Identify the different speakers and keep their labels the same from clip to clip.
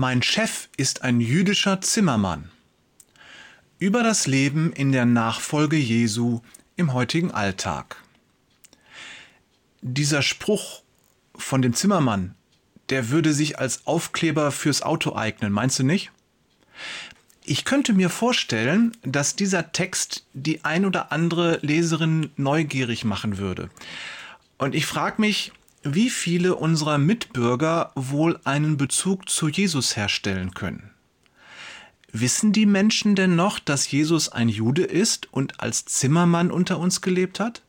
Speaker 1: Mein Chef ist ein jüdischer Zimmermann. Über das Leben in der Nachfolge Jesu im heutigen Alltag. Dieser Spruch von dem Zimmermann, der würde sich als Aufkleber fürs Auto eignen, meinst du nicht? Ich könnte mir vorstellen, dass dieser Text die ein oder andere Leserin neugierig machen würde. Und ich frage mich, wie viele unserer Mitbürger wohl einen Bezug zu Jesus herstellen können. Wissen die Menschen denn noch, dass Jesus ein Jude ist und als Zimmermann unter uns gelebt hat?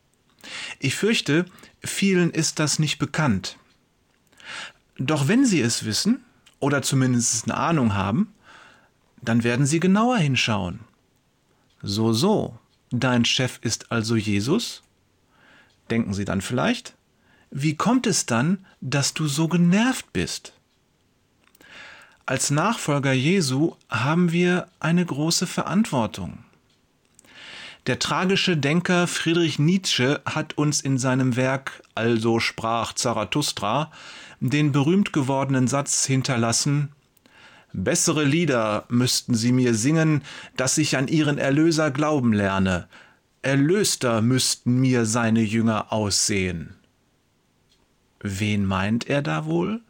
Speaker 1: Ich fürchte, vielen ist das nicht bekannt. Doch wenn sie es wissen, oder zumindest eine Ahnung haben, dann werden sie genauer hinschauen. So, so, dein Chef ist also Jesus? Denken sie dann vielleicht? Wie kommt es dann, dass du so genervt bist? Als Nachfolger Jesu haben wir eine große Verantwortung. Der tragische Denker Friedrich Nietzsche hat uns in seinem Werk Also sprach Zarathustra den berühmt gewordenen Satz hinterlassen Bessere Lieder müssten sie mir singen, dass ich an ihren Erlöser glauben lerne. Erlöster müssten mir seine Jünger aussehen. Wen meint er da wohl?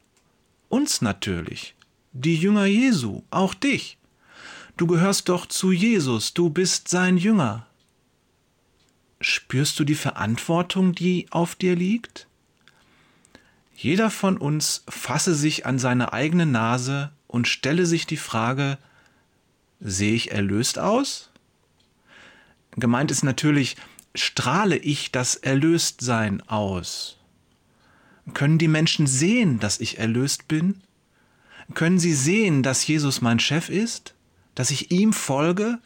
Speaker 1: Uns natürlich, die Jünger Jesu, auch dich. Du gehörst doch zu Jesus, du bist sein Jünger. Spürst du die Verantwortung, die auf dir liegt? Jeder von uns fasse sich an seine eigene Nase und stelle sich die Frage, sehe ich erlöst aus? Gemeint ist natürlich, strahle ich das Erlöstsein aus? Können die Menschen sehen, dass ich erlöst bin? Können sie sehen, dass Jesus mein Chef ist? Dass ich ihm folge?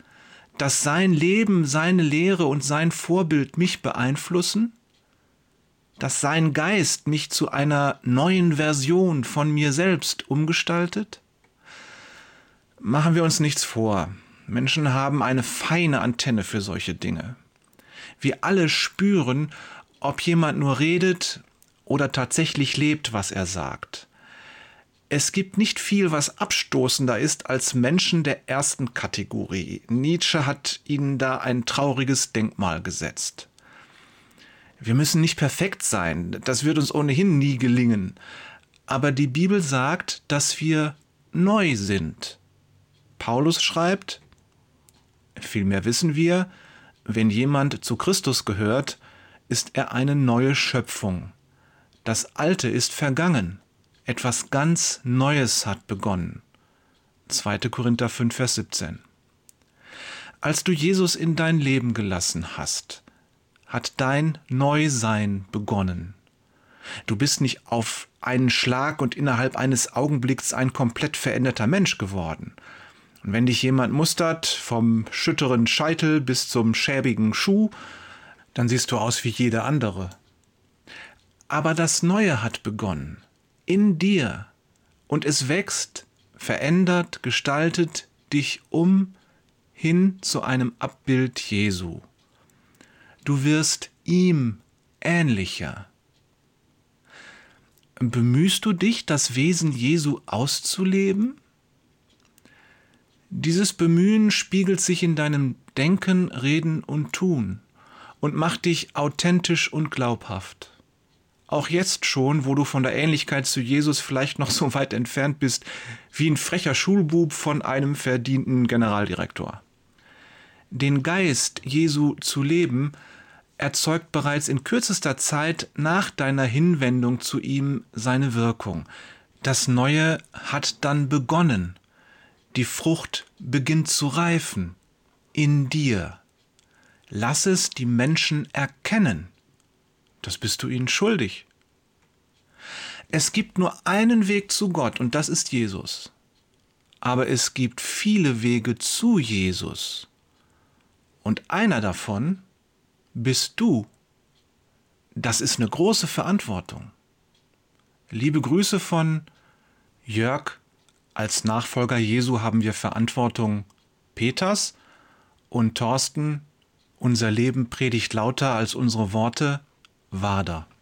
Speaker 1: Dass sein Leben, seine Lehre und sein Vorbild mich beeinflussen? Dass sein Geist mich zu einer neuen Version von mir selbst umgestaltet? Machen wir uns nichts vor. Menschen haben eine feine Antenne für solche Dinge. Wir alle spüren, ob jemand nur redet oder tatsächlich lebt, was er sagt. Es gibt nicht viel, was abstoßender ist als Menschen der ersten Kategorie. Nietzsche hat ihnen da ein trauriges Denkmal gesetzt. Wir müssen nicht perfekt sein, das wird uns ohnehin nie gelingen. Aber die Bibel sagt, dass wir neu sind. Paulus schreibt, vielmehr wissen wir, wenn jemand zu Christus gehört, ist er eine neue Schöpfung. Das Alte ist vergangen, etwas ganz Neues hat begonnen. 2. Korinther 5, Vers 17. Als du Jesus in dein Leben gelassen hast, hat dein Neusein begonnen. Du bist nicht auf einen Schlag und innerhalb eines Augenblicks ein komplett veränderter Mensch geworden. Und wenn dich jemand mustert, vom schütteren Scheitel bis zum schäbigen Schuh, dann siehst du aus wie jeder andere. Aber das Neue hat begonnen. In dir. Und es wächst, verändert, gestaltet dich um hin zu einem Abbild Jesu. Du wirst ihm ähnlicher. Bemühst du dich, das Wesen Jesu auszuleben? Dieses Bemühen spiegelt sich in deinem Denken, Reden und Tun und macht dich authentisch und glaubhaft auch jetzt schon, wo du von der Ähnlichkeit zu Jesus vielleicht noch so weit entfernt bist, wie ein frecher Schulbub von einem verdienten Generaldirektor. Den Geist Jesu zu leben, erzeugt bereits in kürzester Zeit nach deiner Hinwendung zu ihm seine Wirkung. Das Neue hat dann begonnen. Die Frucht beginnt zu reifen. In dir. Lass es die Menschen erkennen. Das bist du ihnen schuldig. Es gibt nur einen Weg zu Gott und das ist Jesus. Aber es gibt viele Wege zu Jesus. Und einer davon bist du. Das ist eine große Verantwortung. Liebe Grüße von Jörg. Als Nachfolger Jesu haben wir Verantwortung Peters und Thorsten. Unser Leben predigt lauter als unsere Worte. Wader.